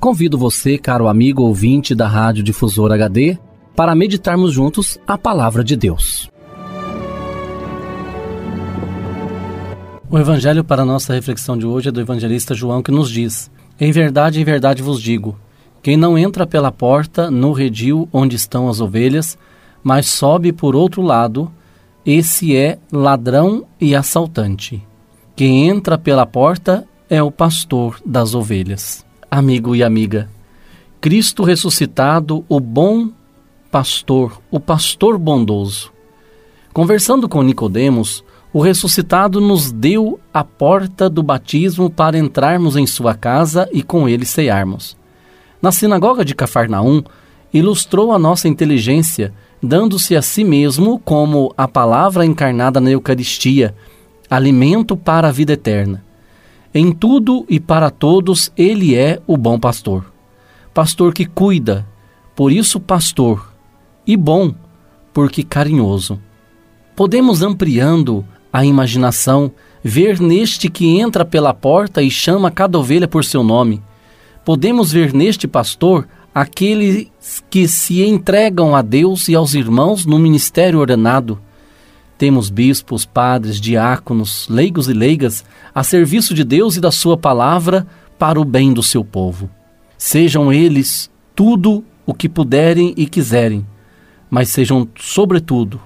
Convido você, caro amigo ouvinte da Rádio Difusor HD, para meditarmos juntos a palavra de Deus. O evangelho para nossa reflexão de hoje é do evangelista João que nos diz: Em verdade, em verdade vos digo, quem não entra pela porta no redil onde estão as ovelhas, mas sobe por outro lado, esse é ladrão e assaltante. Quem entra pela porta é o pastor das ovelhas amigo e amiga. Cristo ressuscitado, o bom pastor, o pastor bondoso. Conversando com Nicodemos, o ressuscitado nos deu a porta do batismo para entrarmos em sua casa e com ele cearmos. Na sinagoga de Cafarnaum, ilustrou a nossa inteligência, dando-se a si mesmo como a palavra encarnada na Eucaristia, alimento para a vida eterna. Em tudo e para todos, ele é o bom pastor. Pastor que cuida, por isso pastor, e bom, porque carinhoso. Podemos, ampliando a imaginação, ver neste que entra pela porta e chama cada ovelha por seu nome. Podemos ver neste pastor aqueles que se entregam a Deus e aos irmãos no ministério ordenado temos bispos, padres, diáconos, leigos e leigas a serviço de Deus e da Sua palavra para o bem do seu povo. Sejam eles tudo o que puderem e quiserem, mas sejam, sobretudo,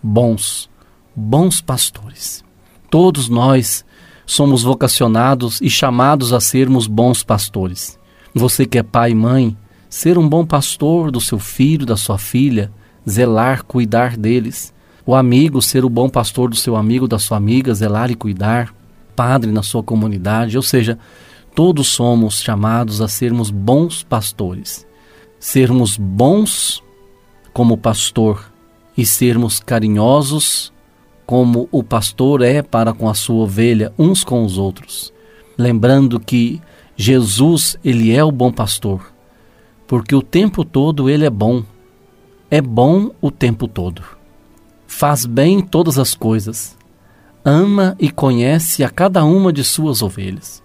bons, bons pastores. Todos nós somos vocacionados e chamados a sermos bons pastores. Você que é pai e mãe, ser um bom pastor do seu filho, da sua filha, zelar, cuidar deles o amigo ser o bom pastor do seu amigo, da sua amiga, zelar e cuidar, padre na sua comunidade, ou seja, todos somos chamados a sermos bons pastores. Sermos bons como pastor e sermos carinhosos como o pastor é para com a sua ovelha uns com os outros. Lembrando que Jesus, ele é o bom pastor, porque o tempo todo ele é bom. É bom o tempo todo faz bem todas as coisas, ama e conhece a cada uma de suas ovelhas.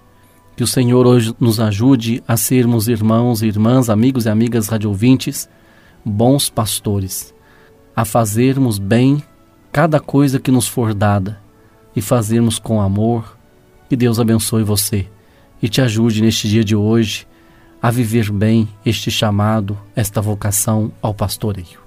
Que o Senhor hoje nos ajude a sermos irmãos e irmãs, amigos e amigas radiovintes, bons pastores, a fazermos bem cada coisa que nos for dada e fazermos com amor. Que Deus abençoe você e te ajude neste dia de hoje a viver bem este chamado, esta vocação ao pastoreio.